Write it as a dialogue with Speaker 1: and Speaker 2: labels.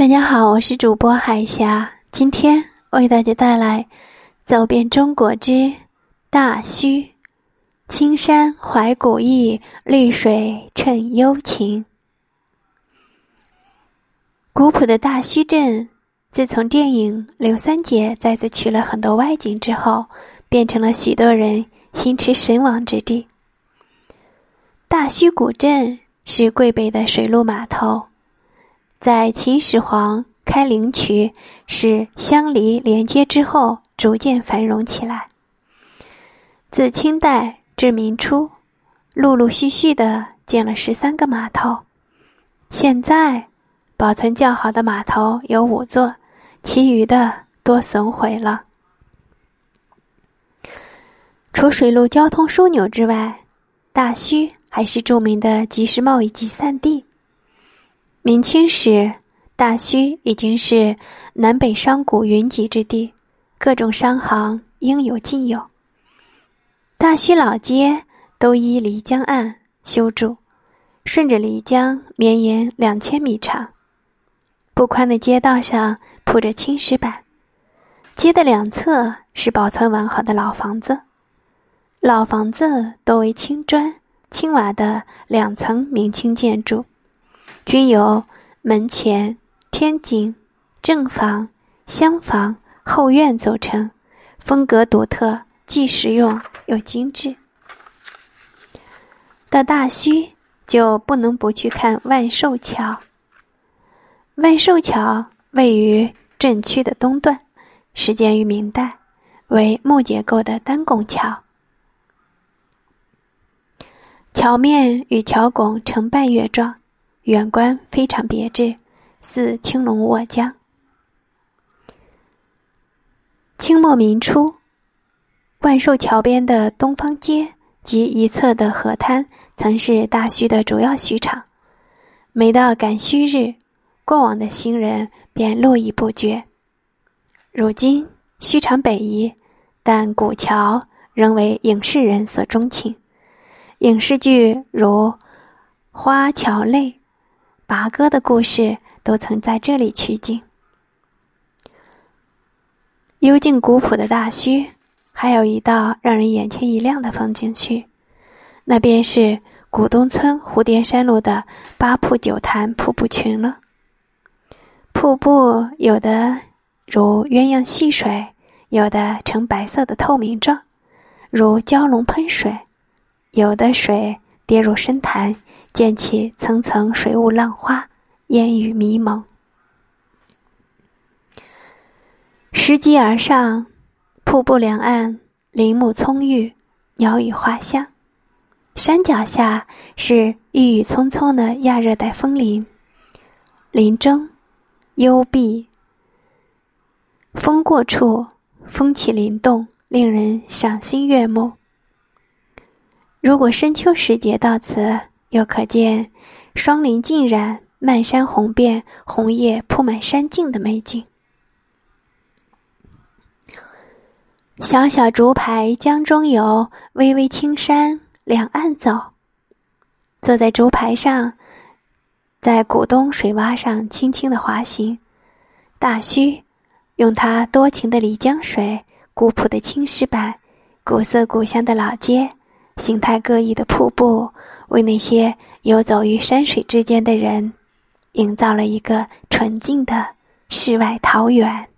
Speaker 1: 大家好，我是主播海霞，今天为大家带来《走遍中国之大墟》，青山怀古意，绿水衬幽情。古朴的大墟镇，自从电影《刘三姐》再次取了很多外景之后，变成了许多人心驰神往之地。大墟古镇是桂北的水陆码头。在秦始皇开灵渠，使相离连接之后，逐渐繁荣起来。自清代至明初，陆陆续续的建了十三个码头。现在，保存较好的码头有五座，其余的多损毁了。除水陆交通枢纽之外，大墟还是著名的集市贸易集散地。明清时，大墟已经是南北商贾云集之地，各种商行应有尽有。大墟老街都依漓江岸修筑，顺着漓江绵延两千米长。不宽的街道上铺着青石板，街的两侧是保存完好的老房子，老房子多为青砖、青瓦的两层明清建筑。均由门前、天井、正房、厢房、后院组成，风格独特，既实用又精致。到大圩就不能不去看万寿桥。万寿桥位于镇区的东段，始建于明代，为木结构的单拱桥，桥面与桥拱呈半月状。远观非常别致，似青龙卧江。清末民初，万寿桥边的东方街及一侧的河滩，曾是大墟的主要墟场。每到赶墟日，过往的行人便络绎不绝。如今墟场北移，但古桥仍为影视人所钟情。影视剧如《花桥泪》。拔歌的故事都曾在这里取景。幽静古朴的大墟，还有一道让人眼前一亮的风景区，那便是古东村蝴蝶山路的八瀑九潭瀑布群了。瀑布有的如鸳鸯戏水，有的呈白色的透明状，如蛟龙喷水；有的水跌入深潭。溅起层层水雾浪花，烟雨迷蒙。拾级而上，瀑布两岸林木葱郁，鸟语花香。山脚下是郁郁葱葱的亚热带枫林，林中幽闭，风过处风起林动，令人赏心悦目。如果深秋时节到此，又可见霜林尽染、漫山红遍、红叶铺满山径的美景。小小竹排江中游，微微青山两岸走。坐在竹排上，在古东水洼上轻轻的滑行。大墟用它多情的漓江水、古朴的青石板、古色古香的老街。形态各异的瀑布，为那些游走于山水之间的人，营造了一个纯净的世外桃源。